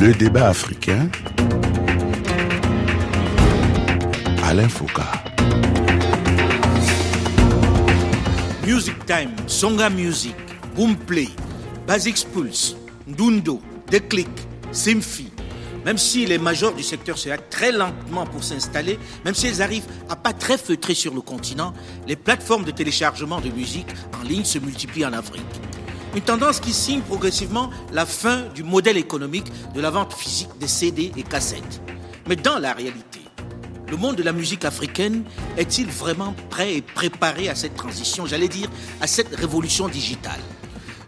Le débat africain. Alain Foucault. Music Time, Songa Music, Boomplay, Basic Pulse, Ndundo, Declick, Symphie. Même si les majors du secteur se hâtent très lentement pour s'installer, même si elles arrivent à pas très feutrer sur le continent, les plateformes de téléchargement de musique en ligne se multiplient en Afrique. Une tendance qui signe progressivement la fin du modèle économique de la vente physique des CD et cassettes. Mais dans la réalité, le monde de la musique africaine est-il vraiment prêt et préparé à cette transition, j'allais dire à cette révolution digitale?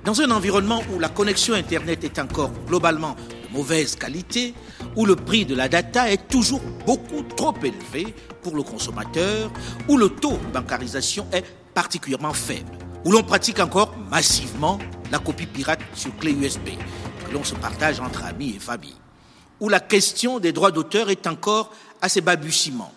Dans un environnement où la connexion Internet est encore globalement de mauvaise qualité, où le prix de la data est toujours beaucoup trop élevé pour le consommateur, où le taux de bancarisation est particulièrement faible, où l'on pratique encore massivement la copie pirate sur clé USB, que l'on se partage entre amis et famille, où la question des droits d'auteur est encore à ses balbutiements.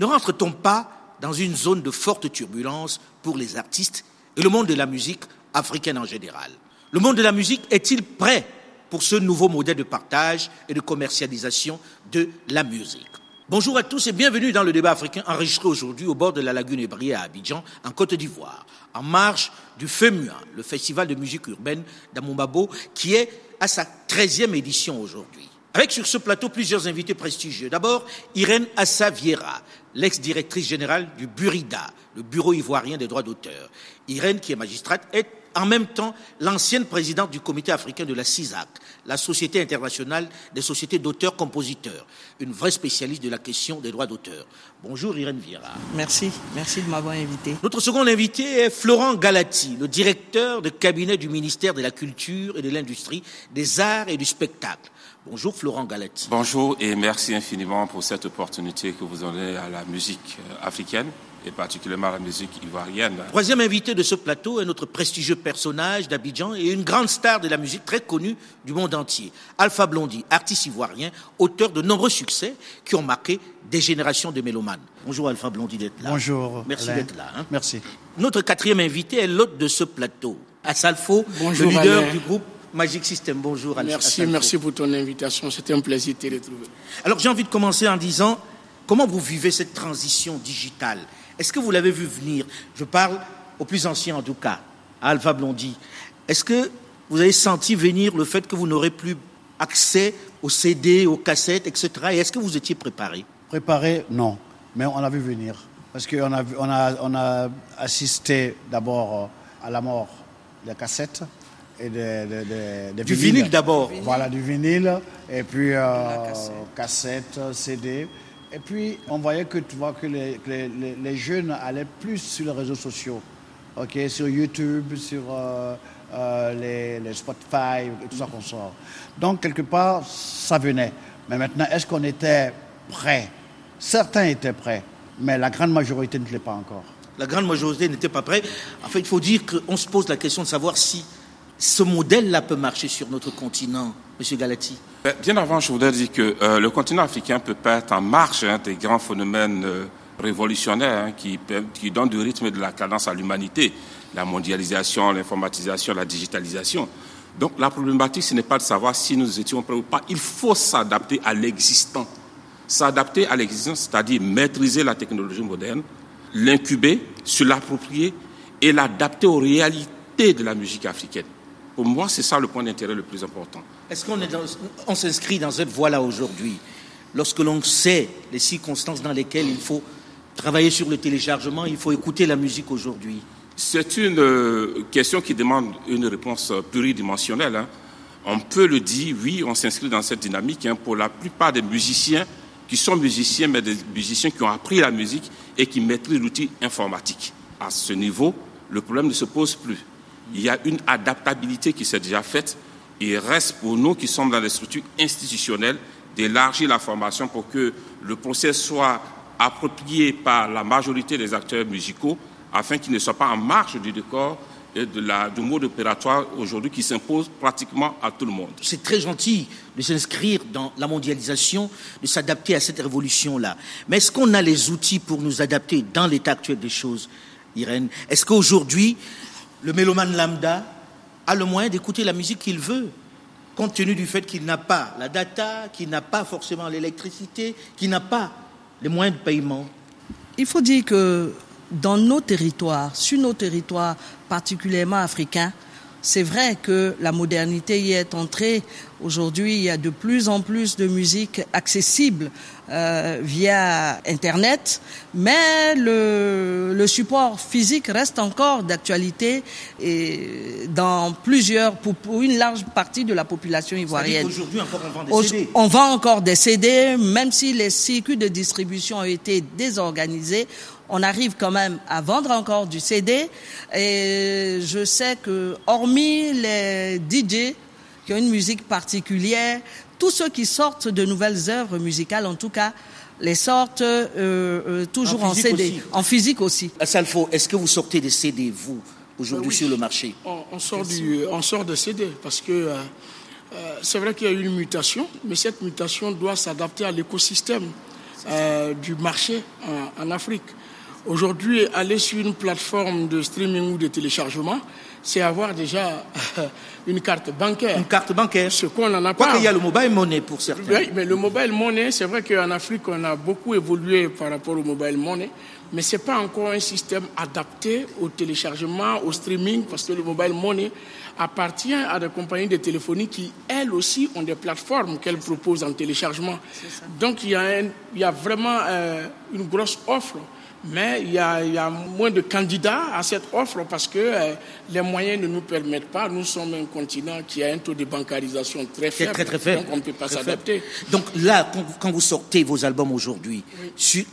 Ne rentre-t-on pas dans une zone de forte turbulence pour les artistes et le monde de la musique africaine en général? Le monde de la musique est-il prêt pour ce nouveau modèle de partage et de commercialisation de la musique? Bonjour à tous et bienvenue dans le débat africain enregistré aujourd'hui au bord de la lagune Ébriée à Abidjan, en Côte d'Ivoire, en marge du FEMUA, le festival de musique urbaine d'Amombabo, qui est à sa 13e édition aujourd'hui. Avec sur ce plateau plusieurs invités prestigieux. D'abord, Irène Assaviera, l'ex-directrice générale du Burida, le Bureau ivoirien des droits d'auteur. Irène, qui est magistrate, est en même temps l'ancienne présidente du comité africain de la CISAC, la Société internationale des sociétés d'auteurs-compositeurs, une vraie spécialiste de la question des droits d'auteur. Bonjour Irène Viera. Merci, merci de m'avoir invité. Notre second invité est Florent Galati, le directeur de cabinet du ministère de la Culture et de l'Industrie, des Arts et du Spectacle. Bonjour Florent Galati. Bonjour et merci infiniment pour cette opportunité que vous donnez à la musique africaine et particulièrement la musique ivoirienne. Troisième invité de ce plateau est notre prestigieux personnage d'Abidjan et une grande star de la musique très connue du monde entier. Alpha Blondy, artiste ivoirien, auteur de nombreux succès qui ont marqué des générations de mélomanes. Bonjour Alpha Blondy d'être là. Bonjour. Merci d'être là. hein. Merci. Notre quatrième invité est l'hôte de ce plateau, Assalfo, Bonjour, le leader Alain. du groupe Magic System. Bonjour Al- Merci, Assalfo. merci pour ton invitation. C'était un plaisir de te retrouver. Alors j'ai envie de commencer en disant comment vous vivez cette transition digitale? Est-ce que vous l'avez vu venir? Je parle aux plus anciens en tout cas, à Alpha Blondy. Est-ce que vous avez senti venir le fait que vous n'aurez plus accès aux CD, aux cassettes, etc. Et est-ce que vous étiez préparé? Préparé, non. Mais on l'a vu venir. Parce qu'on a, on a, on a assisté d'abord euh, à la mort des cassettes et des- des Du vinyles. vinyle d'abord. Voilà, du vinyle. Et puis euh, cassette. cassette, CD. Et puis, on voyait que, tu vois, que les, les- jeunes allaient plus sur les réseaux sociaux. Sur YouTube, sur euh, euh, les, les Spotify et tout ça qu'on sort. Donc, quelque part, ça venait. Mais maintenant, est-ce qu'on était prêts? Certains étaient prêts, mais la grande majorité ne l'est pas encore. La grande majorité n'était pas prête. En fait, il faut dire qu'on se pose la question de savoir si ce modèle-là peut marcher sur notre continent, Monsieur Galati. Ben, Bien avant, je voudrais dire que euh, le continent africain peut pas être en marche hein, des grands phénomènes euh, révolutionnaires hein, qui, qui donnent du rythme et de la cadence à l'humanité. La mondialisation, l'informatisation, la digitalisation. Donc la problématique, ce n'est pas de savoir si nous étions prêts ou pas. Il faut s'adapter à l'existant. S'adapter à l'existant, c'est-à-dire maîtriser la technologie moderne, l'incuber, se l'approprier et l'adapter aux réalités de la musique africaine. Pour moi, c'est ça le point d'intérêt le plus important. Est-ce qu'on est dans- on s'inscrit dans cette voie-là aujourd'hui, lorsque l'on sait les circonstances dans lesquelles il faut travailler sur le téléchargement, il faut écouter la musique aujourd'hui C'est une euh, question qui demande une réponse pluridimensionnelle. hein. On peut le dire, oui, on s'inscrit dans cette dynamique. hein, pour la plupart des musiciens qui sont musiciens, mais des musiciens qui ont appris la musique et qui maîtrisent l'outil informatique. À ce niveau, le problème ne se pose plus. Il y a une adaptabilité qui s'est déjà faite. Il reste pour nous qui sommes dans les structures institutionnelles d'élargir la formation pour que le process soit approprié par la majorité des acteurs musicaux afin qu'il ne soit pas en marge du décor et de la, du mode opératoire aujourd'hui qui s'impose pratiquement à tout le monde. C'est très gentil de s'inscrire dans la mondialisation, de s'adapter à cette révolution-là. Mais est-ce qu'on a les outils pour nous adapter dans l'état actuel des choses, Irène? Est-ce qu'aujourd'hui, le mélomane lambda a le moyen d'écouter la musique qu'il veut compte tenu du fait qu'il n'a pas la data, qu'il n'a pas forcément l'électricité, qu'il n'a pas les moyens de paiement. Il faut dire que dans nos territoires, sur nos territoires particulièrement africains, c'est vrai que la modernité y est entrée. Aujourd'hui, il y a de plus en plus de musique accessible euh, via Internet, mais le, le, support physique reste encore d'actualité et dans plusieurs, pour, pour, une large partie de la population ivoirienne. Aujourd'hui encore on vend des CD. On vend encore des CD, même si les circuits de distribution ont été désorganisés on arrive quand même à vendre encore du CD. Et je sais que, hormis les DJ qui ont une musique particulière, tous ceux qui sortent de nouvelles œuvres musicales, en tout cas, les sortent euh, euh, toujours en, En CD, physique aussi. en physique aussi. Salfo, est-ce que vous sortez des CD, vous, aujourd'hui Oui. sur le marché? On, on sort du, on sort de CD parce que euh, c'est vrai qu'il y a eu une mutation, mais cette mutation doit s'adapter à l'écosystème euh, du marché en, en Afrique. Aujourd'hui, aller sur une plateforme de streaming ou de téléchargement, c'est avoir déjà une carte bancaire. Une carte bancaire Ce qu'on n'en a Quoi pas. qu'il y a le mobile money pour certains. Oui, mais le mobile money, c'est vrai qu'en Afrique, on a beaucoup évolué par rapport au mobile money, mais ce n'est pas encore un système adapté au téléchargement, au streaming, parce que le mobile money appartient à des compagnies de téléphonie qui, elles aussi, ont des plateformes qu'elles proposent en téléchargement. Donc, il y a, un- il y a vraiment euh, une grosse offre. Mais il y, a, il y a moins de candidats à cette offre parce que euh, les moyens ne nous permettent pas. Nous sommes un continent qui a un taux de bancarisation très faible. très très faible. Donc on ne peut pas s'adapter. Donc là, quand, vous sortez vos albums aujourd'hui,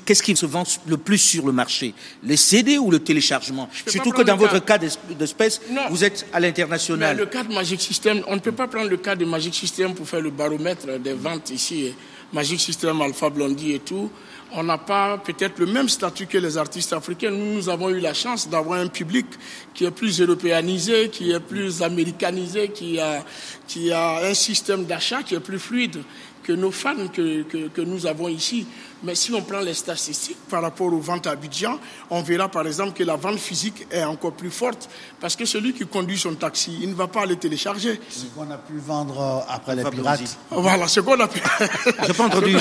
qu'est-ce qui se vend le plus sur le marché? Les CD ou le téléchargement? Surtout que dans votre cas d'es- d'espèce, vous êtes à l'international. le cas de Magic System, on ne peut pas prendre le cas de Magic System pour faire le baromètre des ventes ici. Magic System, Alpha Blondie et tout. On n'a pas peut-être le même statut que les artistes africains. Nous, nous avons eu la chance d'avoir un public qui est plus européanisé, qui est plus américanisé, qui a, qui a un système d'achat qui est plus fluide que nos fans que, que, que nous avons ici. Mais si on prend les statistiques par rapport aux ventes à Abidjan, on verra par exemple que la vente physique est encore plus forte parce que celui qui conduit son taxi, il ne va pas le télécharger. Ce qu'on a pu vendre euh, après les pirates, Ozzy. Voilà, ce qu'on appelle. J'ai pas entendu.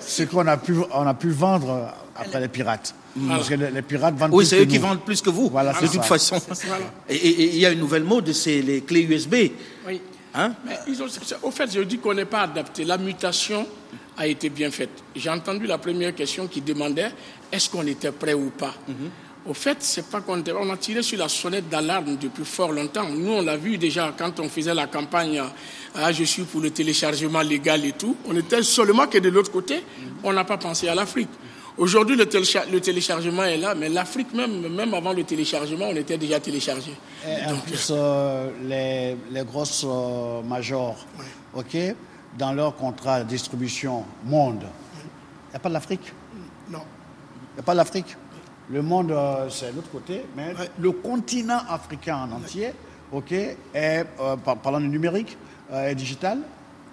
ce qu'on a pu, on a pu vendre euh, après les pirates. Parce que les, les pirates vendent Oui, plus c'est que eux qui nous. vendent plus que vous, Voilà, de c'est toute ça. façon. Et il y a une nouvelle mode, c'est les clés USB. Oui. Hein? Mais ils ont- au fait, je dis qu'on n'est pas adapté. La mutation a été bien faite. J'ai entendu la première question qui demandait est-ce qu'on était prêt ou pas? Au fait, c'est pas qu'on était- on a tiré sur la sonnette d'alarme depuis fort longtemps. Nous, on l'a vu déjà quand on faisait la campagne ah, Je suis pour le téléchargement légal et tout. On était seulement que de l'autre côté, on n'a pas pensé à l'Afrique. Aujourd'hui, le, télécha- le téléchargement est là, mais l'Afrique, même, même avant le téléchargement, on était déjà téléchargé. Et en plus, euh, les, les grosses euh, majors, ok, dans leur contrat de distribution monde, il n'y a pas de l'Afrique? Non. Il n'y a pas de l'Afrique? Le monde, euh, c'est l'autre côté, mais le continent africain en entier, ok, est, euh, par- parlant du numérique euh, et digital,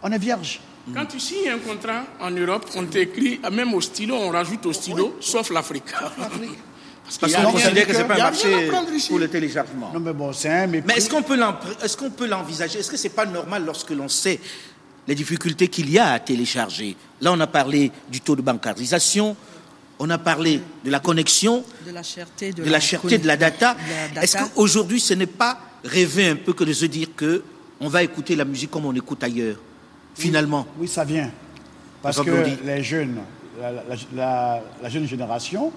on est vierge. Quand tu signes un contrat en Europe, on t'écrit, même au stylo, on rajoute au stylo, sauf l'Afrique. Parce qu'on considère que c'est pas il y un marché pour le téléchargement. Non, mais bon, c'est un mépris. Mais est-ce qu'on peut l'envisager? Est-ce que c'est pas normal lorsque l'on sait les difficultés qu'il y a à télécharger? Là, on a parlé du taux de bancarisation, on a parlé de la connexion, De la cherté de, de la cherté de la data. de la Est-ce data. qu'aujourd'hui, ce n'est pas rêver un peu que de se dire que on va écouter la musique comme on écoute ailleurs, finalement Oui, ça vient. Parce que les jeunes, la, la- la- la jeune génération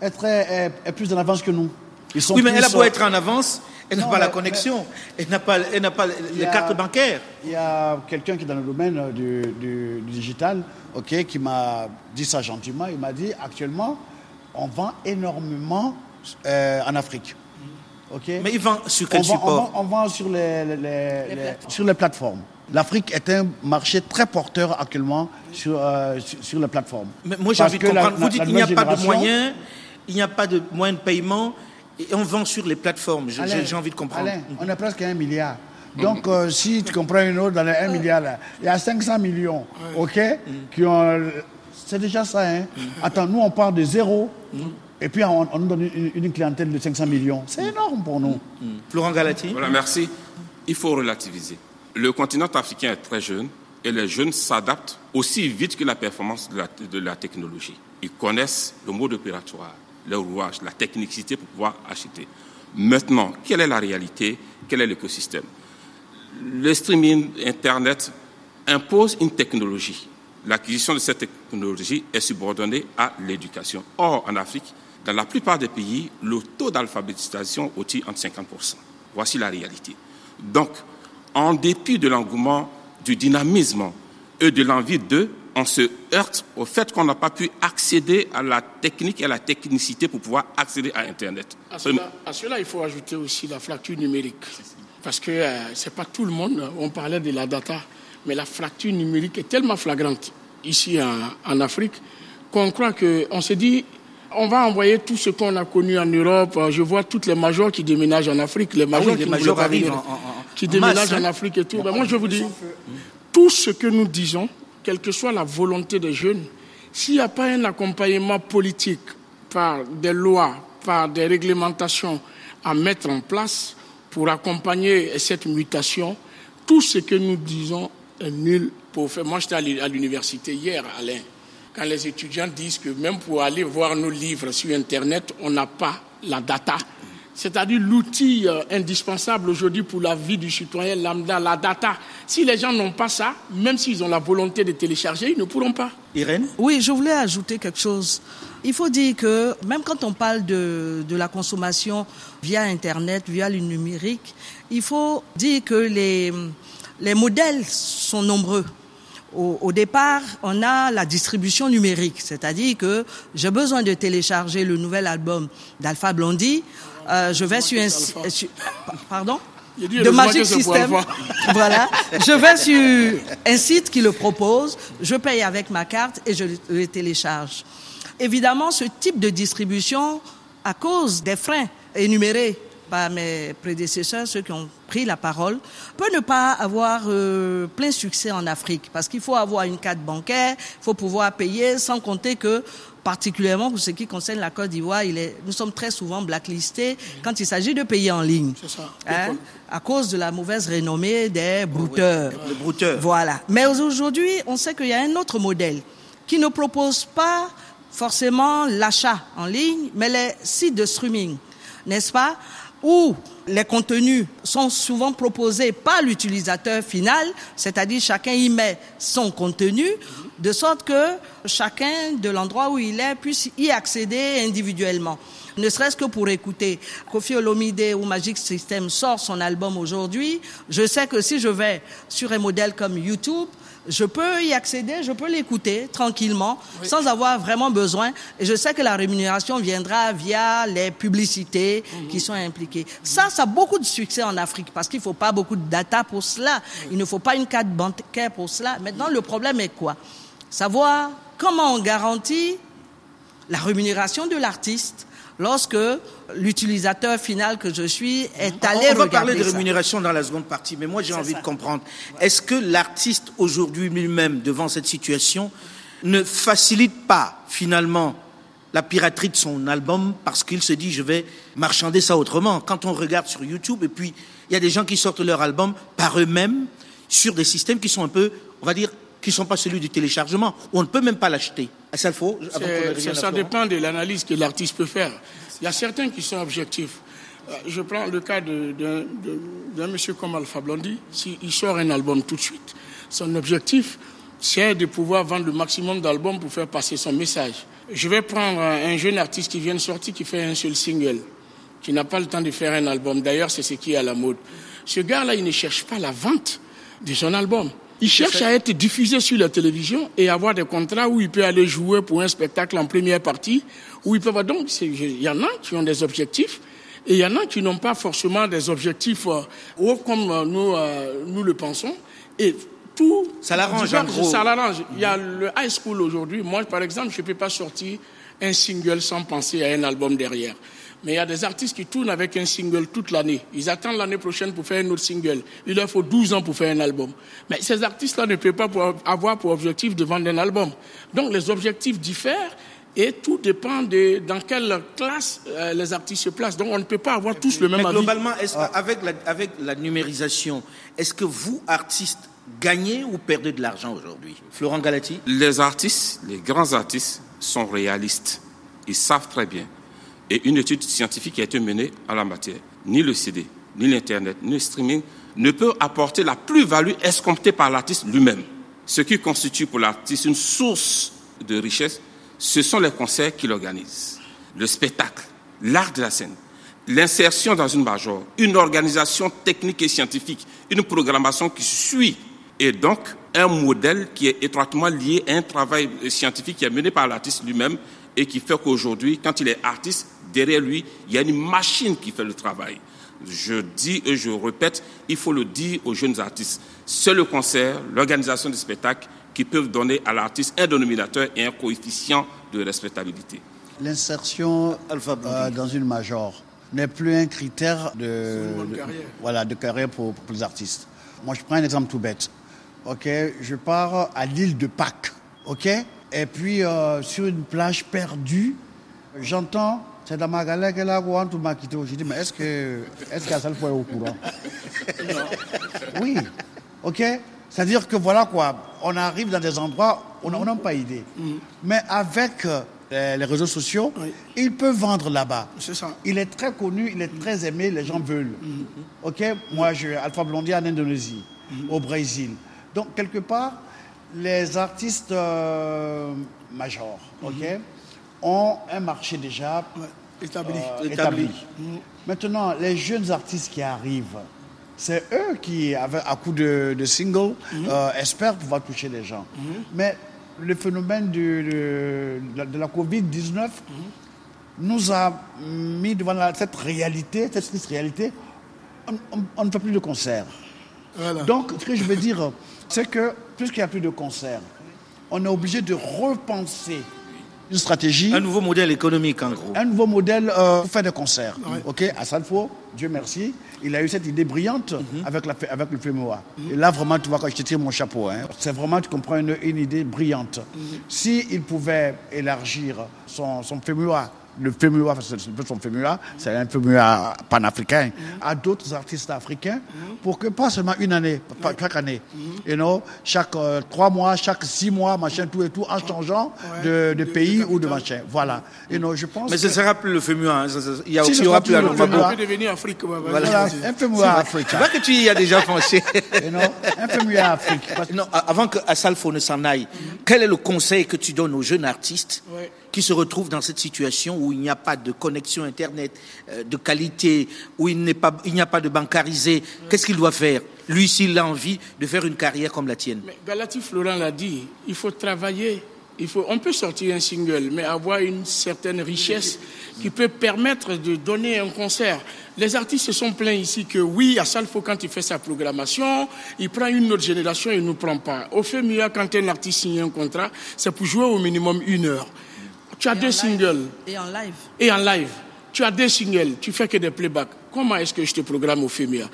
est, très, est, est plus en avance que nous. Ils sont Oui, mais elle a beau être en avance, elle n'a pas la mais- connexion, elle n'a pas, elle n'a pas les a- cartes bancaires. Il y a quelqu'un qui est dans le domaine du, du- du digital, ok, qui m'a dit ça gentiment. Il m'a dit actuellement, on vend énormément euh, en Afrique. Ok. Mais il vend sur on quel vend, on support vend- on vend sur les, les- les- les- plateformes. sur les plateformes. L'Afrique est un marché très porteur actuellement sur, euh, sur, sur les plateformes. Mais moi, j'ai envie de que la- comprendre. la- Vous dites qu'il n'y a pas de moyens, il n'y a pas de moyens de paiement, et on vend sur les plateformes. J'ai envie de comprendre. Alain, on est presque à un milliard. Donc, euh, si tu comprends une autre dans les 1 milliard, là, il y a 500 millions, OK, qui ont. C'est déjà ça, hein. Attends, nous, on part de zéro, et puis on, on nous donne une, une clientèle de 500 millions. C'est énorme pour nous. Florent Galati Voilà, merci. Il faut relativiser. Le continent africain est très jeune et les jeunes s'adaptent aussi vite que la performance de la, technologie. Ils connaissent le mode opératoire, le rouage, la technicité pour pouvoir acheter. Maintenant, quelle est la réalité? Quel est l'écosystème? Le streaming Internet impose une technologie. L'acquisition de cette technologie est subordonnée à l'éducation. Or, en Afrique, dans la plupart des pays, le taux d'alphabétisation est entre 50%. Voici la réalité. Donc, en dépit de l'engouement, du dynamisme et de l'envie d'eux, on se heurte au fait qu'on n'a pas pu accéder à la technique et à la technicité pour pouvoir accéder à Internet. À cela, à cela il faut ajouter aussi la fracture numérique. Parce que euh, ce n'est pas tout le monde, on parlait de la data, mais la fracture numérique est tellement flagrante ici en, en Afrique qu'on croit qu'on se dit on va envoyer tout ce qu'on a connu en Europe. Je vois toutes les majors qui déménagent en Afrique, les majors Ah oui, les qui, majors arrivent en- en- qui en déménagent en hein. Afrique et tout. Ben moi, je vous dis, tout ce que nous disons, quelle que soit la volonté des jeunes, s'il n'y a pas un accompagnement politique par des lois, par des réglementations à mettre en place pour accompagner cette mutation, tout ce que nous disons est nul pour faire. Moi, j'étais à l'université hier, Alain, quand les étudiants disent que même pour aller voir nos livres sur Internet, on n'a pas la data. C'est-à-dire l'outil euh, indispensable aujourd'hui pour la vie du citoyen lambda, la data. Si les gens n'ont pas ça, même s'ils ont la volonté de télécharger, ils ne pourront pas. Irène Oui, je voulais ajouter quelque chose. Il faut dire que même quand on parle de, de la consommation via Internet, via le numérique, il faut dire que les, les modèles sont nombreux. Au, au départ, on a la distribution numérique, c'est-à-dire que j'ai besoin de télécharger le nouvel album d'Alpha Blondie. Euh, je vais sur un... sur- Pardon? De Magic System. Voilà. Je vais sur un site qui le propose, je paye avec ma carte et je le télécharge. Évidemment, ce type de distribution, à cause des freins énumérés par mes prédécesseurs, ceux qui ont pris la parole, peut ne pas avoir euh, plein succès en Afrique parce qu'il faut avoir une carte bancaire, il faut pouvoir payer, sans compter que particulièrement pour ce qui concerne la Côte d'Ivoire, il est, nous sommes très souvent blacklistés quand il s'agit de payer en ligne. C'est ça. Hein, à cause de la mauvaise renommée des brouteurs. Brouteur. Voilà. Mais aujourd'hui, on sait qu'il y a un autre modèle qui ne propose pas forcément l'achat en ligne, mais les sites de streaming, n'est-ce pas? Où les contenus sont souvent proposés par l'utilisateur final, c'est-à-dire chacun y met son contenu, de sorte que chacun de l'endroit où il est puisse y accéder individuellement ne serait-ce que pour écouter. Kofi Olomide ou Magic System sort son album aujourd'hui. Je sais que si je vais sur un modèle comme YouTube, je peux y accéder, je peux l'écouter tranquillement, sans avoir vraiment besoin. Et je sais que la rémunération viendra via les publicités qui sont impliquées. Ça, ça a beaucoup de succès en Afrique parce qu'il ne faut pas beaucoup de data pour cela. Il ne faut pas une carte bancaire pour cela. Maintenant, le problème est quoi? Savoir comment on garantit la rémunération de l'artiste lorsque l'utilisateur final que je suis est allé on va regarder parler de ça. rémunération dans la seconde partie, mais moi j'ai envie ça. de comprendre. Est-ce que l'artiste aujourd'hui lui-même, devant cette situation, ne facilite pas finalement la piraterie de son album parce qu'il se dit je vais marchander ça autrement? Quand on regarde sur YouTube, et puis il y a des gens qui sortent leur album par eux-mêmes sur des systèmes qui sont un peu, qui ne sont pas celui du téléchargement, où on ne peut même pas l'acheter. À ça, faut, avant ça, ça dépend de l'analyse que l'artiste peut faire. Il y a certains qui sont objectifs. Euh, Je prends le cas d'un monsieur comme Alpha Blondie. S'il sort un album tout de suite, son objectif, c'est de pouvoir vendre le maximum d'albums pour faire passer son message. Je vais prendre un jeune artiste qui vient de sortir, qui fait un seul single, qui n'a pas le temps de faire un album. D'ailleurs, c'est ce qui est à la mode. Ce gars-là, il ne cherche pas la vente de son album. Il cherche à être diffusé sur la télévision et avoir des contrats où il peut aller jouer pour un spectacle en première partie, où il peut avoir. Donc, il y en a qui ont des objectifs et il y en a qui n'ont pas forcément des objectifs euh, hauts comme euh, nous, euh, nous le pensons. Et tout. Ça l'arrange, en gros. Ça l'arrange. Il y a le high school aujourd'hui. Moi, par exemple, je ne peux pas sortir un single sans penser à un album derrière. Mais il y a des artistes qui tournent avec un single toute l'année. Ils attendent l'année prochaine pour faire un autre single. Il leur faut 12 ans pour faire un album. Mais ces artistes-là ne peuvent pas pour- avoir pour objectif de vendre un album. Donc les objectifs diffèrent Et tout dépend de dans quelle classe euh, les artistes se placent. Donc on ne peut pas avoir tous le même Mais avis. globalement, que- avec, la, avec la numérisation, est-ce que vous, artistes, gagnez ou perdez de l'argent aujourd'hui? Florent Galati? Les artistes, les grands artistes, sont réalistes. Ils savent très bien. Et une étude scientifique qui a été menée en la matière, ni le CD, ni l'Internet, ni le streaming ne peut apporter la plus-value escomptée par l'artiste lui-même. Ce qui constitue pour l'artiste une source de richesse, ce sont les concerts qu'il organise, le spectacle, l'art de la scène, l'insertion dans une major, une organisation technique et scientifique, une programmation qui suit et donc un modèle qui est étroitement lié à un travail scientifique qui est mené par l'artiste lui-même et qui fait qu'aujourd'hui, quand il est artiste, derrière lui, il y a une machine qui fait le travail. Je dis et je répète, il faut le dire aux jeunes artistes. C'est le concert, l'organisation des spectacles qui peuvent donner à l'artiste un dénominateur et un coefficient de respectabilité. L'insertion euh, dans une major n'est plus un critère de, une bonne de- carrière. voilà, de carrière pour, pour les artistes. Moi, je prends un exemple tout bête. Ok, je pars à l'île de Pâques. Ok, et puis euh, sur une plage perdue, j'entends c'est dans ma galère qu'elle a tout m'a quitté. Je dis mais est-ce que est-ce le est au courant? Oui, ok? C'est-à-dire que voilà quoi, on arrive dans des endroits où on n'a pas idée. Mais avec euh, les, réseaux sociaux, Oui. il peut vendre là-bas. C'est ça. Il est très connu, il est très aimé, les gens veulent. Ok, moi je Alpha Blondy en Indonésie, au Brésil. Donc quelque part, les artistes euh, majors, ok, ont un marché déjà établi. euh, Établi. établi. Maintenant, les jeunes artistes qui arrivent, c'est eux qui, avec, à coup de, de single, euh, espèrent pouvoir toucher les gens. Mais le phénomène de, de la- de la Covid-19 nous a mis devant la- cette réalité, cette triste réalité. On, on- on ne fait plus de concerts. Voilà. Donc, ce que je veux dire, c'est que puisqu'il n'y a plus de concerts, on est obligé de repenser une stratégie Un nouveau modèle économique, en gros. un nouveau modèle euh, pour faire des concerts. Ok, à Salfo, Dieu merci, il a eu cette idée brillante avec, la, avec le FEMOA. Et là, vraiment, tu vois, quand je te tire mon chapeau, hein, c'est vraiment, tu comprends, une, une idée brillante. Si il pouvait élargir son, son FEMOA, le c'est un peu son FEMOA, c'est un FEMOA panafricain, à d'autres artistes africains, pour que pas seulement une année, pas- chaque année, you know, chaque euh, trois mois, chaque six mois, machin, tout et tout, en changeant de, de pays ou de machin. Voilà. You know, je pense Mais ce ne sera plus le FEMUA. hein. Il y, a- Si, il y aura plus le FEMUA. Peut devenir Afrique. Voilà, un peu moins Tu Afrique. vois que tu y as déjà pensé. You know, un à Afrique. Parce Non, avant que Assalfo ne s'en aille, quel est le conseil que tu donnes aux jeunes artistes Ouais. Qui se retrouvent dans cette situation où il n'y a pas de connexion Internet euh, de qualité, où il il n'y a pas de bancarisé Qu'est-ce qu'il doit faire? Lui, s'il a envie de faire une carrière comme la tienne. Galati Florent l'a dit, il faut travailler. Il faut, on peut sortir un single, mais avoir une certaine richesse qui peut permettre de donner un concert. Les artistes se sont plaints ici que oui, à Salfo, quand il fait sa programmation, il prend une autre génération et ne nous prend pas. Au FEMIA, quand un artiste signe un contrat, c'est pour jouer au minimum une heure. Tu as Et deux singles Et en live. et en live. Tu as deux singles, tu fais que des playbacks. Comment est-ce que je te programme au FEMIA?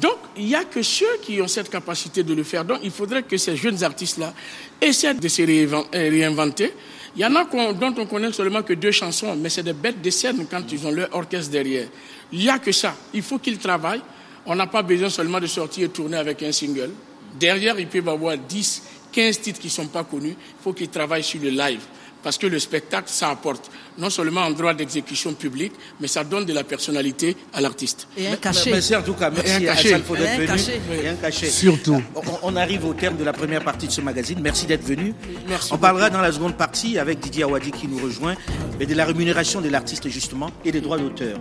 Donc, il n'y a que ceux qui ont cette capacité de le faire. Donc, il faudrait que ces jeunes artistes-là essaient de se euh, réinventer. Il y en a dont on connaît seulement que deux chansons, mais c'est des bêtes de scène quand ils ont leur orchestre derrière. Il n'y a que ça. Il faut qu'ils travaillent. On n'a pas besoin seulement de sortir et tourner avec un single. Derrière, ils peuvent avoir 10, 15 titres qui ne sont pas connus. Il faut qu'ils travaillent sur le live. Parce que le spectacle, ça apporte non seulement un droit d'exécution publique, mais ça donne de la personnalité à l'artiste. Et un cachet. Merci en tout cas, merci à cachet. Assalfo d'être venu. cachet. Et un cachet. Surtout. On, arrive au terme de la première partie de ce magazine. Merci d'être venu. Merci on parlera dans la seconde partie avec Didier Awadi qui nous rejoint, mais de la rémunération de l'artiste justement et des droits d'auteur.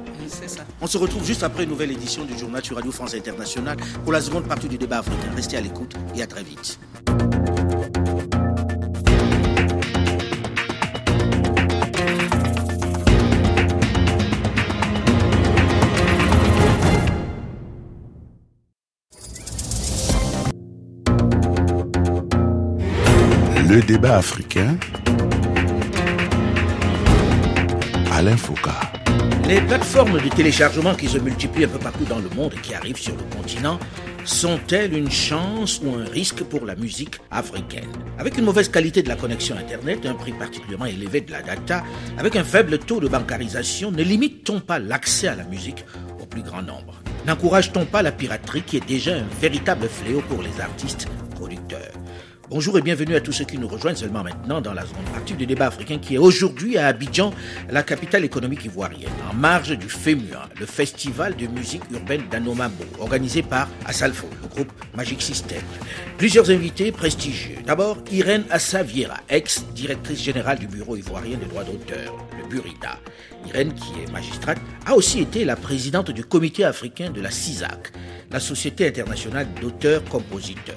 On se retrouve juste après une nouvelle édition du journal sur Radio France Internationale pour la seconde partie du débat africain. Restez à l'écoute et à très vite. Le débat africain. Alain Foucault. Les plateformes de téléchargement qui se multiplient un peu partout dans le monde et qui arrivent sur le continent sont-elles une chance ou un risque pour la musique africaine? Avec une mauvaise qualité de la connexion Internet, un prix particulièrement élevé de la data, avec un faible taux de bancarisation, ne limite-t-on pas l'accès à la musique au plus grand nombre? N'encourage-t-on pas la piraterie qui est déjà un véritable fléau pour les artistes producteurs? Bonjour et bienvenue à tous ceux qui nous rejoignent seulement maintenant dans la zone active du débat africain qui est aujourd'hui à Abidjan, la capitale économique ivoirienne, en marge du FEMUA, le festival de musique urbaine d'Anomabo, organisé par Asalfo, le groupe Magic System. Plusieurs invités prestigieux. D'abord, Irène Assaviera, ex-directrice générale du Bureau ivoirien des droits d'auteur, le Burida. Irène, qui est magistrate, a aussi été la présidente du comité africain de la CISAC, la Société internationale d'auteurs-compositeurs.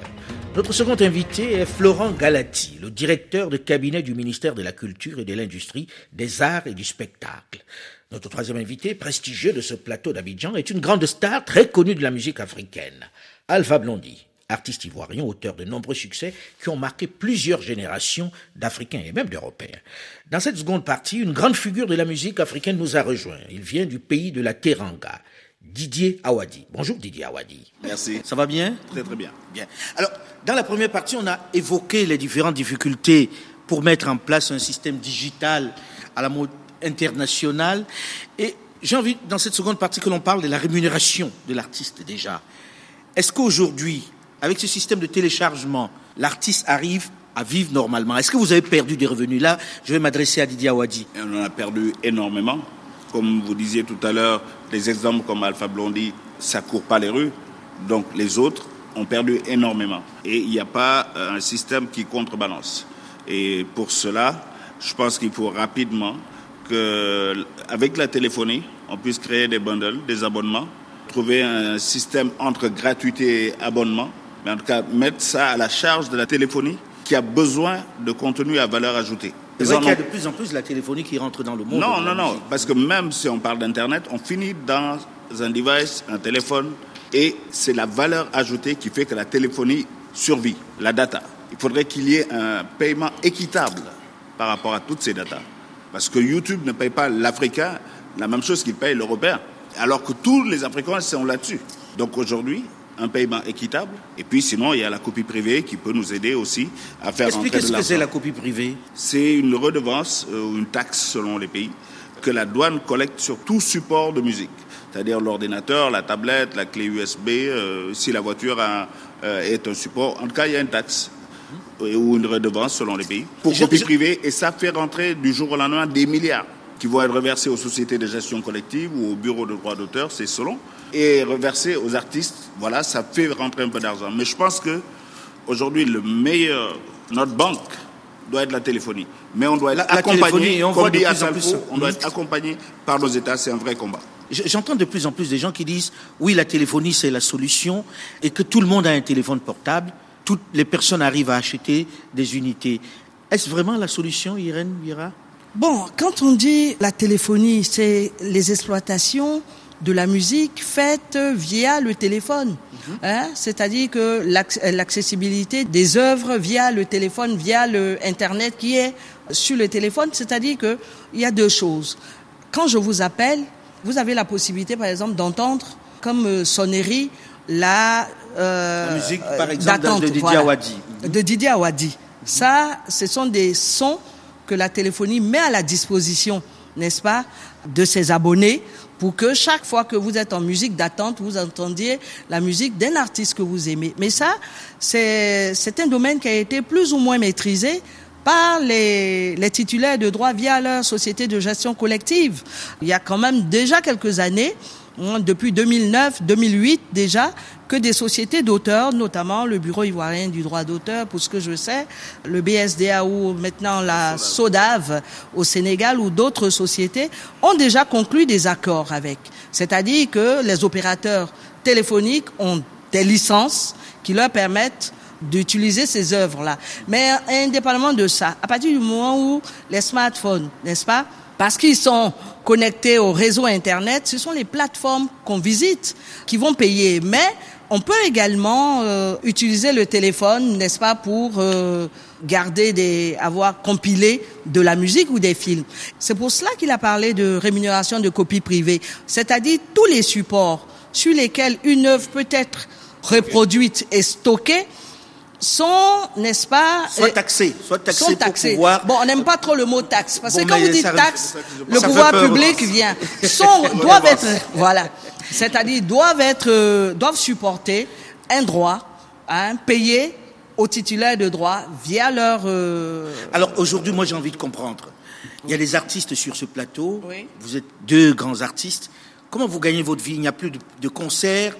Notre second invité est Florent Galati, le directeur de cabinet du ministère de la Culture et de l'Industrie, des Arts et du Spectacle. Notre troisième invité, prestigieux de ce plateau d'Abidjan, est une grande star très connue de la musique africaine, Alpha Blondy, artiste ivoirien, auteur de nombreux succès qui ont marqué plusieurs générations d'Africains et même d'Européens. Dans cette seconde partie, une grande figure de la musique africaine nous a rejoint. Il vient du pays de la Teranga. Didier Awadi. Bonjour Didier Awadi. Merci. Ça va bien? Très très bien. Bien. Alors, dans la première partie, on a évoqué les différentes difficultés pour mettre en place un système digital à la mode internationale. Et j'ai envie, dans cette seconde partie, que l'on parle de la rémunération de l'artiste déjà. Est-ce qu'aujourd'hui, avec ce système de téléchargement, l'artiste arrive à vivre normalement? Est-ce que vous avez perdu des revenus? Là, je vais m'adresser à Didier Awadi. Et on en a perdu énormément. Comme vous disiez tout à l'heure, les exemples comme Alpha Blondie, ça court pas les rues. Donc les autres ont perdu énormément. Et il n'y a pas euh, un système qui contrebalance. Et pour cela, je pense qu'il faut rapidement que, avec la téléphonie, on puisse créer des bundles, des abonnements, trouver un système entre gratuité et abonnement, mais en tout cas mettre ça à la charge de la téléphonie qui a besoin de contenu à valeur ajoutée. C'est vrai qu'il y a de plus en plus la téléphonie qui rentre dans le monde. non, non, non, parce que même si on parle d'Internet, on finit dans un device, un téléphone, et c'est la valeur ajoutée qui fait que la téléphonie survit, la data. Il faudrait qu'il y ait un paiement équitable par rapport à toutes ces datas. Parce que YouTube ne paye pas l'Africain la même chose qu'il paye l'Européen, alors que tous les Africains sont là-dessus. Donc aujourd'hui, un paiement équitable, et puis sinon, il y a la copie privée qui peut nous aider aussi à faire Expliquez rentrer de ce que c'est l'argent. la copie privée. C'est une redevance euh, ou une taxe selon les pays que la douane collecte sur tout support de musique, c'est-à-dire l'ordinateur, la tablette, la clé USB, euh, si la voiture a- euh, est un support. En tout cas, il y a une taxe euh, ou une redevance selon les pays pour Je- copie je- privée et ça fait rentrer du jour au lendemain des milliards qui vont être reversés aux sociétés de gestion collective ou au bureau de droit d'auteur, c'est selon, et reversés aux artistes. Voilà, ça fait rentrer un peu d'argent. Mais je pense que aujourd'hui, le meilleur, notre banque doit être la téléphonie. Mais on doit être La- accompagné, on comme voit de dit plus plus- on doit être accompagné par nos États, c'est un vrai combat. Je- J'entends de plus en plus des gens qui disent oui, la téléphonie c'est la solution et que tout le monde a un téléphone portable, toutes les personnes arrivent à acheter des unités. Est-ce vraiment la solution, Irène Vira Bon, quand on dit la téléphonie, c'est les exploitations de la musique faites via le téléphone. Hein? C'est-à-dire que l'acc- l'accessibilité des œuvres via le téléphone, via le Internet qui est sur le téléphone, c'est-à-dire que il y a deux choses. Quand je vous appelle, vous avez la possibilité, par exemple, d'entendre comme euh, sonnerie la, euh, La musique, par euh, exemple, de- Didier voilà. Awadi. De Didier Awadi. Ça, ce sont des sons que la téléphonie met à la disposition, n'est-ce pas, de ses abonnés pour que chaque fois que vous êtes en musique d'attente, vous entendiez la musique d'un artiste que vous aimez. Mais ça, c'est un domaine qui a été plus ou moins maîtrisé par les, les titulaires de droits via leur société de gestion collective. Il y a quand même déjà quelques années, hein, depuis 2009, 2008 déjà, que des sociétés d'auteurs, notamment le Bureau ivoirien du droit d'auteur, pour ce que je sais, le BSDA ou maintenant la SODAV au Sénégal ou d'autres sociétés, ont déjà conclu des accords avec. C'est-à-dire que les opérateurs téléphoniques ont des licences qui leur permettent d'utiliser ces œuvres-là. Mais indépendamment de ça, à partir du moment où les smartphones, n'est-ce pas, parce qu'ils sont connectés au réseau Internet, ce sont les plateformes qu'on visite qui vont payer. Mais on peut également euh, utiliser le téléphone, n'est-ce pas, pour euh, garder des, avoir compilé de la musique ou des films. C'est pour cela qu'il a parlé de rémunération de copie privée, c'est-à-dire tous les supports sur lesquels une œuvre peut être reproduites et stockées sont, n'est-ce pas, Soit euh, taxés, soit taxés sont pour taxés. pouvoir... Bon, on n'aime pas trop le mot taxe parce Bon, que quand vous dites ça- taxe, le pouvoir peur. public vient. Sont, doivent être, voilà, c'est-à-dire doivent être, euh, doivent supporter un droit, hein, payé aux titulaires de droits via leur. euh, Alors aujourd'hui, moi j'ai envie de comprendre. Il y a des artistes sur ce plateau. Oui. Vous êtes deux grands artistes. Comment vous gagnez votre vie? Il n'y a plus de, de concerts.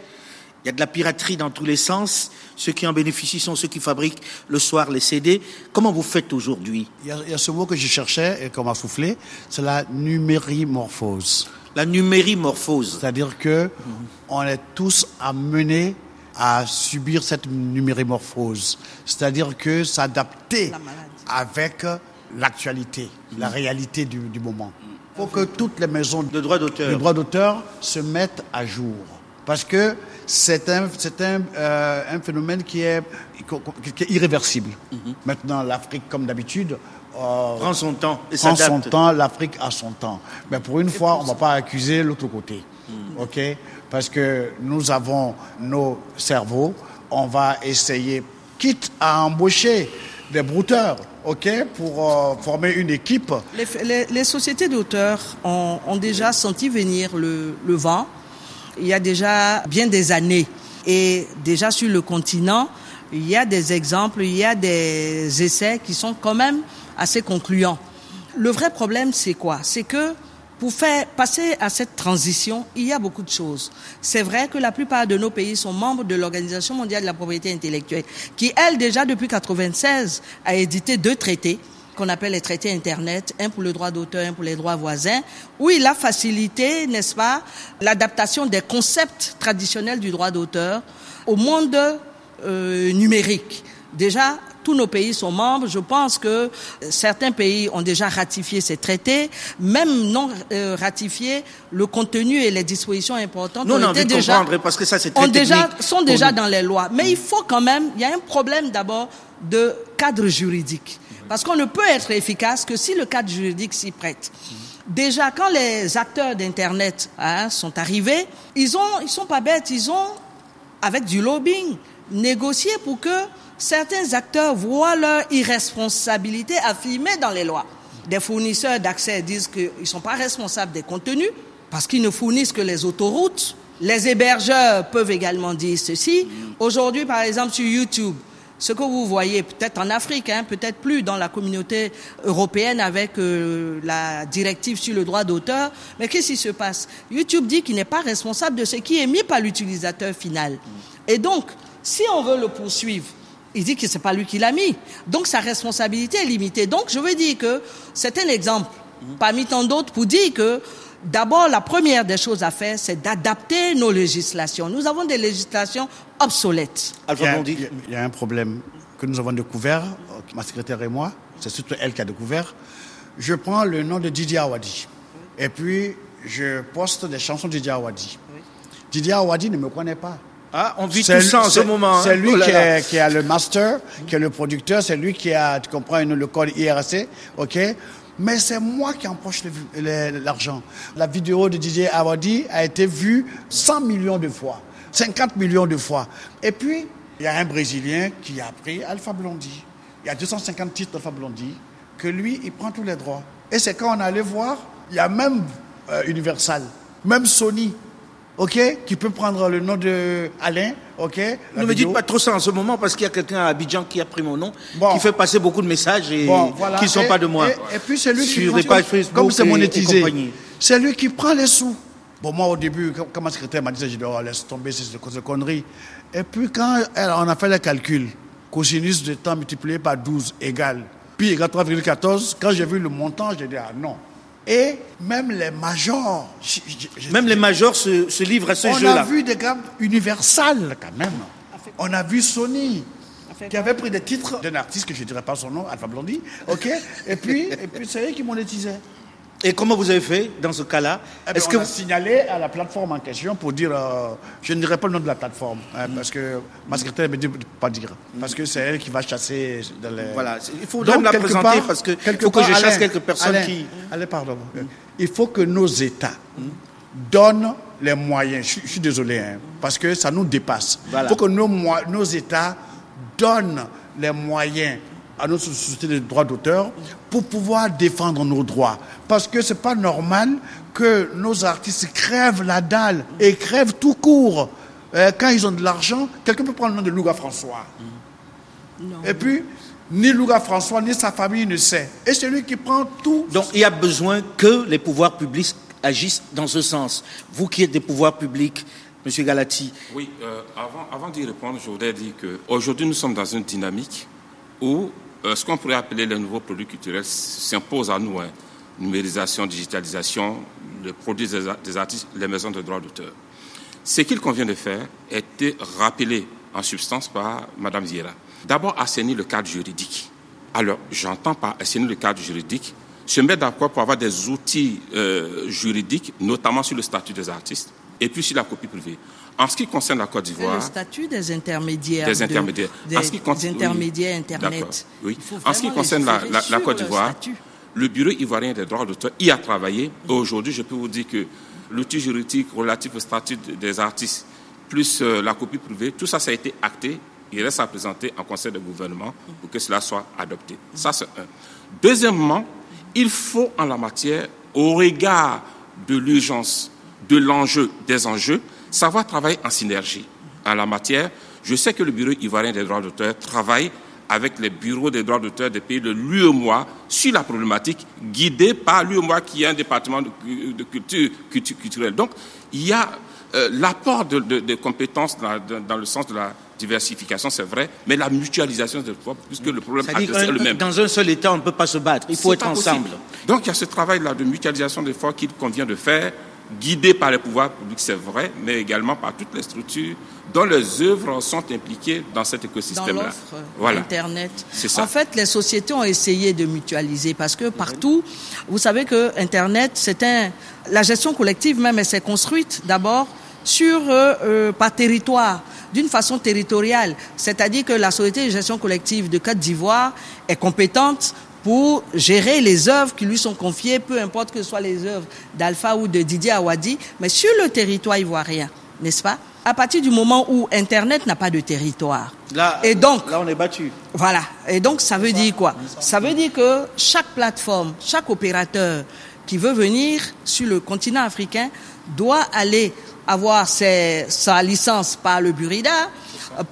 Il y a de la piraterie dans tous les sens. Ceux qui en bénéficient sont ceux qui fabriquent le soir les CD. Comment vous faites aujourd'hui? Il y, a, il y a ce mot que je cherchais et qu'on m'a soufflé, c'est la numérimorphose. La numérimorphose. C'est-à-dire que on est tous amenés à subir cette numérimorphose. C'est-à-dire que s'adapter La avec l'actualité, la réalité du, du moment. Il faut que toutes les maisons de droit d'auteur se mettent à jour. Parce que c'est un, c'est un, euh, un phénomène qui est, qui est irréversible. Maintenant, l'Afrique, comme d'habitude, euh, Prend son temps et prend son temps, l'Afrique a son temps. Mais pour une fois, on ne va pas accuser l'autre côté. OK? Parce que nous avons nos cerveaux, on va essayer, quitte à embaucher des brouteurs, OK? Pour euh, former une équipe. Les, les- les sociétés d'auteurs ont, ont déjà senti venir le, le vent il y a déjà bien des années. Et déjà sur le continent, il y a des exemples, il y a des essais qui sont quand même assez concluants. Le vrai problème, c'est quoi? C'est que pour faire passer à cette transition, il y a beaucoup de choses. C'est vrai que la plupart de nos pays sont membres de l'Organisation mondiale de la propriété intellectuelle, qui, elle, déjà depuis 96, a édité deux traités qu'on appelle les traités Internet, un pour le droit d'auteur, un pour les droits voisins, où il a facilité, n'est-ce pas, l'adaptation des concepts traditionnels du droit d'auteur au monde euh, numérique. Déjà, tous nos pays sont membres. Je pense que certains pays ont déjà ratifié ces traités, même non euh, ratifiés. Le contenu et les dispositions importantes Nous, on ont été déjà parce que ça c'est très ont déjà, sont déjà dans les lois. Mais il faut quand même, il y a un problème d'abord de cadre juridique. Parce qu'on ne peut être efficace que si le cadre juridique s'y prête. Déjà, quand les acteurs d'Internet hein, sont arrivés, ils ont, ils sont pas bêtes, ils ont, avec du lobbying, négocié pour que certains acteurs voient leur irresponsabilité affirmée dans les lois. Des fournisseurs d'accès disent qu'ils ne sont pas responsables des contenus parce qu'ils ne fournissent que les autoroutes. Les hébergeurs peuvent également dire ceci. Aujourd'hui, par exemple, sur YouTube, ce que vous voyez peut-être en Afrique, hein, peut-être plus dans la communauté européenne avec euh, la directive sur le droit d'auteur, mais qu'est-ce qui se passe? YouTube dit qu'il n'est pas responsable de ce qui est mis par l'utilisateur final. Et donc, si on veut le poursuivre, il dit que c'est pas lui qui l'a mis. Donc sa responsabilité est limitée. Donc je veux dire que c'est un exemple parmi tant d'autres pour dire que d'abord la première des choses à faire, c'est d'adapter nos législations. Nous avons des législations obsolètes. Il y, Alpha a, il y a- un problème que nous avons découvert, euh, ma secrétaire et moi, c'est surtout elle qui a découvert. Je prends le nom de Didier Awadi et puis je poste des chansons de Didier Awadi. Didier Awadi ne me connaît pas. Ah, on vit tout ça en ce c'est- moment. hein. C'est lui Oh là qui, là. est- qui a le master, qui est le producteur, c'est lui qui a, tu comprends, le code IRC, ok? Mais c'est moi qui empoche l'argent. La vidéo de Didier Awadi a été vue 100 millions de fois, 50 millions de fois. Et puis, il y a un Brésilien qui a pris Alpha Blondy. Il y a 250 titres d'Alpha Blondy, que lui, il prend tous les droits. Et c'est quand on allait voir, il y a même euh, Universal, même Sony, ok, qui peut prendre le nom de Alain, ok. Ne me dites pas trop ça en ce moment parce qu'il y a quelqu'un à Abidjan qui a pris mon nom, Bon. qui fait passer beaucoup de messages et Bon, voilà. qui ne sont Et- pas de moi. Et, et puis c'est lui qui prend- les pages Facebook comme c'est monétisé, c'est lui qui prend les sous. Bon, moi au début, quand, ma secrétaire m'a dit j'ai dit oh, laisse tomber, c'est des conneries. Et puis quand elle- on a fait les calculs, cosinus de temps multiplié par 12 égale pi égale 3,14, quand j'ai vu le montant, j'ai dit ah non. Et même les majors, Même les majors se, se livrent à ce on jeu-là. a vu des gammes universales quand même. On a vu Sony qui avait pris des titres d'un artiste que je ne dirais pas son nom, Alpha Blondy, ok Et puis, et puis c'est eux qui monétisaient. Et comment vous avez fait dans ce cas-là Eh ben, Est-ce que vous- signalé à la plateforme en question pour dire, euh, je ne dirai pas le nom de la plateforme, hein, parce que ma secrétaire me dit de ne pas dire, parce que c'est elle qui va chasser dans les... Voilà, il faudrait Donc, me la présenter part- parce que quelque faut que je chasse quelques personnes Alain, qui- Alain, pardon. Il faut que nos États donnent les moyens. Je, suis- je suis désolé, hein, parce que ça nous dépasse. Il faut que nos États donnent les moyens à notre société de droits d'auteur pour pouvoir défendre nos droits. Parce que c'est pas normal que nos artistes crèvent la dalle et crèvent tout court. Euh, quand ils ont de l'argent, quelqu'un peut prendre le nom de Louga François. Et puis, ni Louga François, ni sa famille ne sait. Et c'est lui qui prend tout. Donc il y a besoin que les pouvoirs publics agissent dans ce sens. Vous qui êtes des pouvoirs publics, Monsieur Galati, Oui, euh, avant, avant d'y répondre, je voudrais dire qu'aujourd'hui, nous sommes dans une dynamique où euh, ce qu'on pourrait appeler les nouveaux produits culturels s'impose à nous. hein. Numérisation, digitalisation, le produit des, artistes, les maisons de droits d'auteur. Ce qu'il convient de faire a été rappelé en substance par Mme Vieira. D'abord, assainir le cadre juridique. Alors, j'entends par assainir le cadre juridique, se mettre d'accord pour avoir des outils euh, juridiques, notamment sur le statut des artistes, et puis sur la copie privée. En ce qui concerne la Côte C'est le d'Ivoire, statut des intermédiaires. des de- intermédiaires. des, En ce qui concerne- des intermédiaires oui, Internet. Oui. En ce qui concerne la, Côte d'Ivoire, le Bureau ivoirien des droits d'auteur y a travaillé. Aujourd'hui, je peux vous dire que l'outil juridique relatif au statut de- des artistes, plus euh, la copie privée, tout ça, ça a été acté. Il reste à présenter en conseil de gouvernement pour que cela soit adopté. Ça, c'est un. Deuxièmement, il faut en la matière, au regard de l'urgence, de l'enjeu, des enjeux, savoir travailler en synergie. En la matière, je sais que le Bureau ivoirien des droits d'auteur travaille avec les bureaux des droits d'auteur des pays de l'UEMOA sur la problématique, guidé par l'UEMOA qui est un département de, cu- de culture, culture culturelle. Donc, il y a euh, l'apport de, de- de compétences dans, dans- dans le sens de la diversification, c'est vrai, mais la mutualisation des efforts, puisque le problème est le même. dans un seul État, on ne peut pas se battre. Il faut être ensemble. possible. Donc il y a ce travail-là de mutualisation d'efforts qu'il convient de faire, guidé par les pouvoirs publics, c'est vrai, mais également par toutes les structures dont les œuvres sont impliquées dans cet dans écosystème-là. l'offre euh, Voilà. Internet. C'est ça. En fait, les sociétés ont essayé de mutualiser parce que partout, vous savez que Internet, c'est un, la gestion collective même, elle s'est construite d'abord sur euh, euh, par territoire, d'une façon territoriale. C'est-à-dire que la société de gestion collective de Côte d'Ivoire est compétente pour gérer les œuvres qui lui sont confiées, peu importe que ce soit les œuvres d'Alpha ou de Didier Awadi, mais sur le territoire ivoirien, n'est-ce pas? À partir du moment où Internet n'a pas de territoire, Là, Et donc- là, on est battu. voilà. Et donc, ça veut dire quoi? Ça veut dire que chaque plateforme, chaque opérateur qui veut venir sur le continent africain doit aller avoir ses- sa licence par le Burida,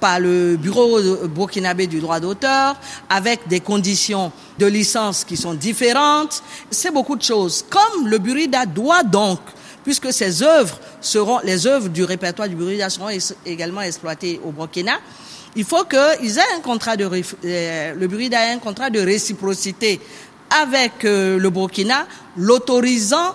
par le Bureau burkinabé du droit d'auteur, avec des conditions de licence qui sont différentes. C'est beaucoup de choses. Comme le Burida doit donc puisque ces œuvres seront, les œuvres du répertoire du Burida seront également exploitées au Burkina, il faut qu'ils aient un contrat de, euh, le Burida ait un contrat de réciprocité avec euh, le Burkina, l'autorisant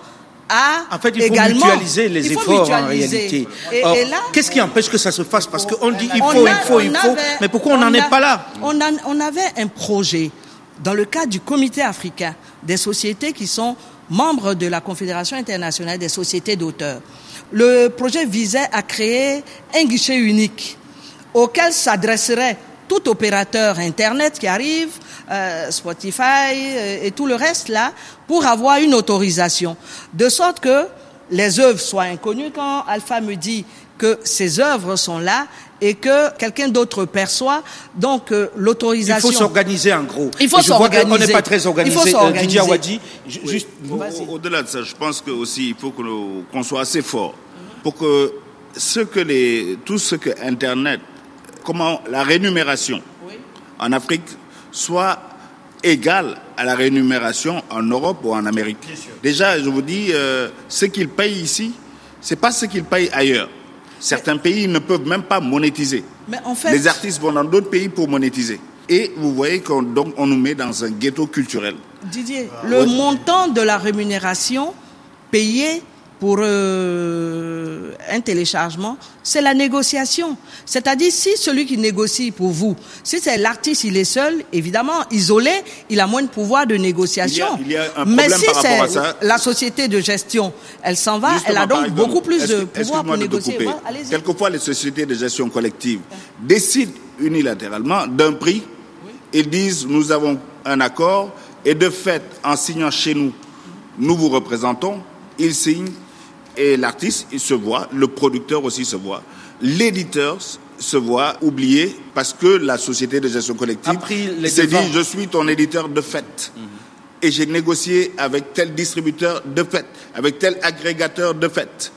à En fait, il faut également, mutualiser les il faut efforts en réalité. Et, Or, et là, qu'est-ce qui empêche que ça se fasse? Parce qu'on dit il faut, a- il faut, il faut. avait- Mais pourquoi on n'en est pas là? on, a- on avait un projet dans le cadre du comité africain des sociétés qui sont membres de la Confédération internationale des sociétés d'auteurs. Le projet visait à créer un guichet unique auquel s'adresserait tout opérateur Internet qui arrive, euh, Spotify euh, et tout le reste là, pour avoir une autorisation. De sorte que les œuvres soient inconnues quand Alpha me dit que ces œuvres sont là et que quelqu'un d'autre perçoit, donc euh, Il l'autorisation. faut s'organiser en gros. Il faut s'organiser. n'est pas très organisé. Il faut Euh, s'organiser. Awadi, ju- Oui. juste, Au- au- Au-delà de ça, je pense que aussi il faut qu'on soit assez fort pour que ce que les, tout ce que Internet, comment la rémunération en Afrique soit égale à la rémunération en Europe ou en Amérique. Déjà, je vous dis, euh, ce qu'ils payent ici, c'est pas ce qu'ils payent ailleurs. Certains pays ne peuvent même pas monétiser. Mais en fait, Les artistes vont dans d'autres pays pour monétiser. Et vous voyez qu'on donc on nous met dans un ghetto culturel. Didier, le montant de la rémunération payée pour euh, un téléchargement, c'est la négociation. C'est-à-dire, si celui qui négocie pour vous, si c'est l'artiste, il est seul, évidemment, isolé, il a moins de pouvoir de négociation. Il y a- il y a un Mais si c'est la société de gestion, elle s'en va, Justement, elle a donc exemple, beaucoup plus de pouvoir pour de négocier. Voilà. Quelquefois, les sociétés de gestion collective décident unilatéralement d'un prix. Ils disent nous avons un accord et de fait, en signant chez nous, nous vous représentons. Ils signent Et l'artiste, il se voit, le producteur aussi se voit, l'éditeur se voit oublié parce que la société de gestion collective s'est dit je suis ton éditeur de fait. Et j'ai négocié avec tel distributeur de fait, avec tel agrégateur de fait.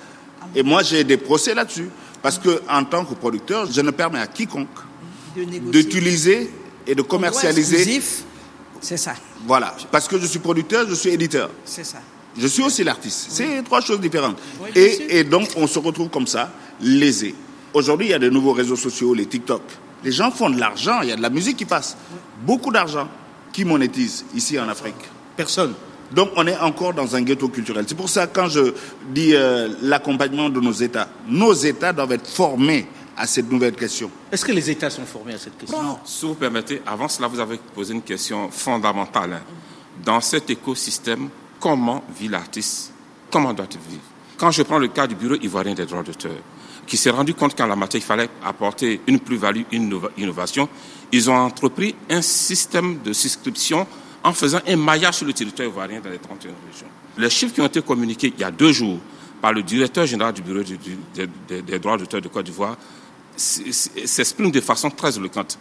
Et moi j'ai des procès là-dessus parce que en tant que producteur, je ne permets à quiconque d'utiliser et de commercialiser. C'est ça, Voilà, parce que je suis producteur, je suis éditeur. c'est ça. Je suis aussi l'artiste. C'est trois choses différentes. Et, et donc, on se retrouve comme ça, lésé. Aujourd'hui, il y a de nouveaux réseaux sociaux, les TikTok. Les gens font de l'argent, il y a de la musique qui passe. Beaucoup d'argent. Qui monétise ici en Afrique Personne. Donc, on est encore dans un ghetto culturel. C'est pour ça, quand je dis euh, l'accompagnement de nos États, nos États doivent être formés à cette nouvelle question. Est-ce que les États sont formés à cette question? Si vous permettez, avant cela, vous avez posé une question fondamentale. Dans cet écosystème, comment vit l'artiste? Comment doit-il vivre? Quand je prends le cas du Bureau ivoirien des droits d'auteur, qui s'est rendu compte qu'en la matière, il fallait apporter une plus-value, une innova- innovation, ils ont entrepris un système de souscription en faisant un maillage sur le territoire ivoirien dans les 31 régions. Les chiffres qui ont été communiqués il y a deux jours par le directeur général du Bureau des- droits d'auteur de Côte d'Ivoire s- s- s'exprime de façon très éloquente.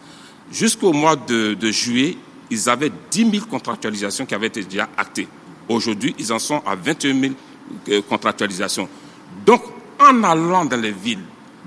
Jusqu'au mois de, de juillet, ils avaient 10 000 contractualisations qui avaient été déjà actées. Aujourd'hui, ils en sont à 21 000 euh, contractualisations. Donc, en allant dans les villes,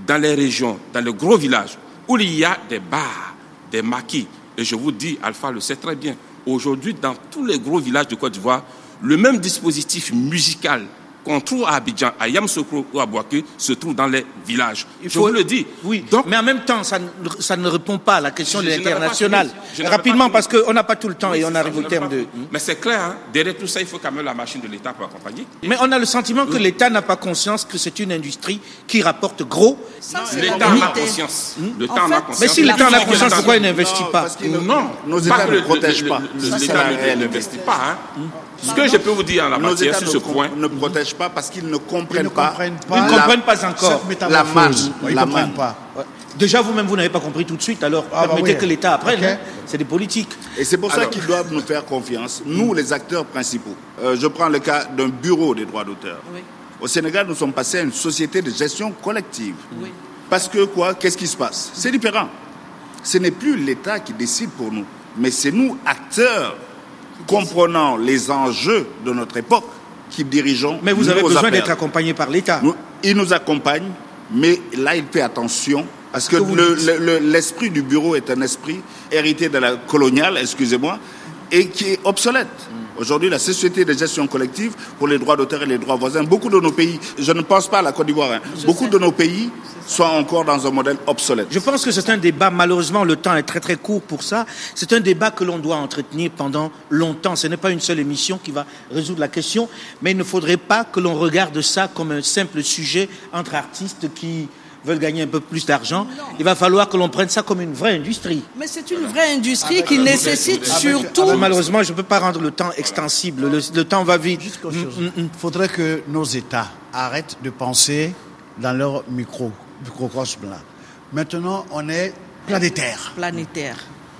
dans les régions, dans les gros villages, où il y a des bars, des maquis, et je vous dis, Alpha le sait très bien, aujourd'hui, dans tous les gros villages de Côte d'Ivoire, le même dispositif musical qu'on trouve à Abidjan, à Yamsoukro ou à Boaké se trouve dans les villages. Il je vous le dis. Oui, Donc, mais en même temps, ça ne, ça ne répond pas à la question Je- de l'international. Rapidement, parce qu'on n'a pas tout le temps Oui, et on ça, arrive au terme pas de... Mais c'est clair, hein, derrière tout ça, il faut quand même la machine de l'État pour accompagner. Mais on a le sentiment que l'État n'a pas conscience que c'est une industrie qui rapporte gros. C'est L'État la en a conscience. En fait, conscience. Mais si l'État en a conscience, pourquoi il n'investit pas Non, Nos États ne protègent pas. le- Ça, c'est L'État la n'investit pas. hein. Ce que je peux vous dire en la Nos matière sur ne, ce point, ne pas parce qu'ils ne Ils comprennent ne pas. comprennent Ils pas. ne la- comprennent pas encore. La manne, Ils la ne comprennent manne. pas. Ouais. Déjà, vous-même, vous n'avez pas compris tout de suite, alors Ah, bah oui. que l'État apprenne. Ok. hein. C'est des politiques. Et c'est pour ça qu'ils doivent nous faire confiance, nous les acteurs principaux. Euh, je prends le cas d'un bureau des droits d'auteur. Oui. Au Sénégal, nous sommes passés à une société de gestion collective. Oui. Parce que quoi? Qu'est-ce qui se passe? C'est différent. Ce n'est plus l'État qui décide pour nous, mais c'est nous, acteurs, comprenant les enjeux de notre époque, qui dirigeons. Mais vous avez besoin d'être accompagné par l'État. Il nous accompagne, mais là, il fait attention. Parce que le- le- l'esprit du bureau est un esprit hérité de la coloniale, excusez-moi, et qui est obsolète. Aujourd'hui, la société de gestion collective pour les droits d'auteur et les droits voisins, beaucoup de nos pays, je ne pense pas à la Côte d'Ivoire, hein, beaucoup de nos pays sont encore dans un modèle obsolète. Je pense que c'est un débat, malheureusement, le temps est très très court pour ça. C'est un débat que l'on doit entretenir pendant longtemps. Ce n'est pas une seule émission qui va résoudre la question, mais il ne faudrait pas que l'on regarde ça comme un simple sujet entre artistes qui veulent gagner un peu plus d'argent. Il va falloir que l'on prenne ça comme une vraie industrie. Mais c'est une vraie industrie qui nécessite surtout... Malheureusement, je ne peux pas rendre le temps extensible. Le, le temps va vite. Juste quelque chose. Il faudrait que nos États arrêtent de penser dans leur micro, microcosme là. Maintenant, on est planétaire. planétaire.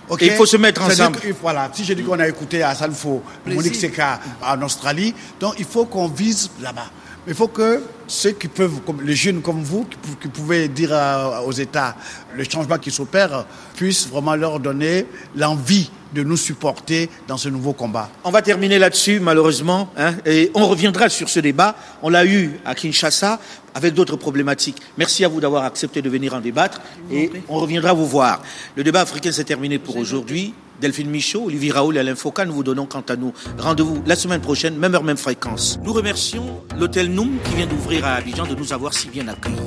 ok? Et il faut se mettre ensemble. que, voilà, si je dis qu'on a écouté à Salfo, Monique Seka en Australie, donc il faut qu'on vise là-bas. Mais il faut que ceux qui peuvent, comme les jeunes comme vous, qui, qui pouvaient dire à- aux États le changement qui s'opère, puissent vraiment leur donner l'envie de nous supporter dans ce nouveau combat. On va terminer là-dessus, malheureusement, hein, et on reviendra sur ce débat. On l'a eu à Kinshasa avec d'autres problématiques. Merci à vous d'avoir accepté de venir en débattre et on reviendra vous voir. Le débat africain s'est terminé pour aujourd'hui. Delphine Michaud, Olivier Raoul et Alain Foucault, nous vous donnons quant à nous rendez-vous la semaine prochaine, même heure, même fréquence. Nous remercions l'hôtel Noum qui vient d'ouvrir à Abidjan de nous avoir si bien accueillis.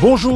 Bonjour,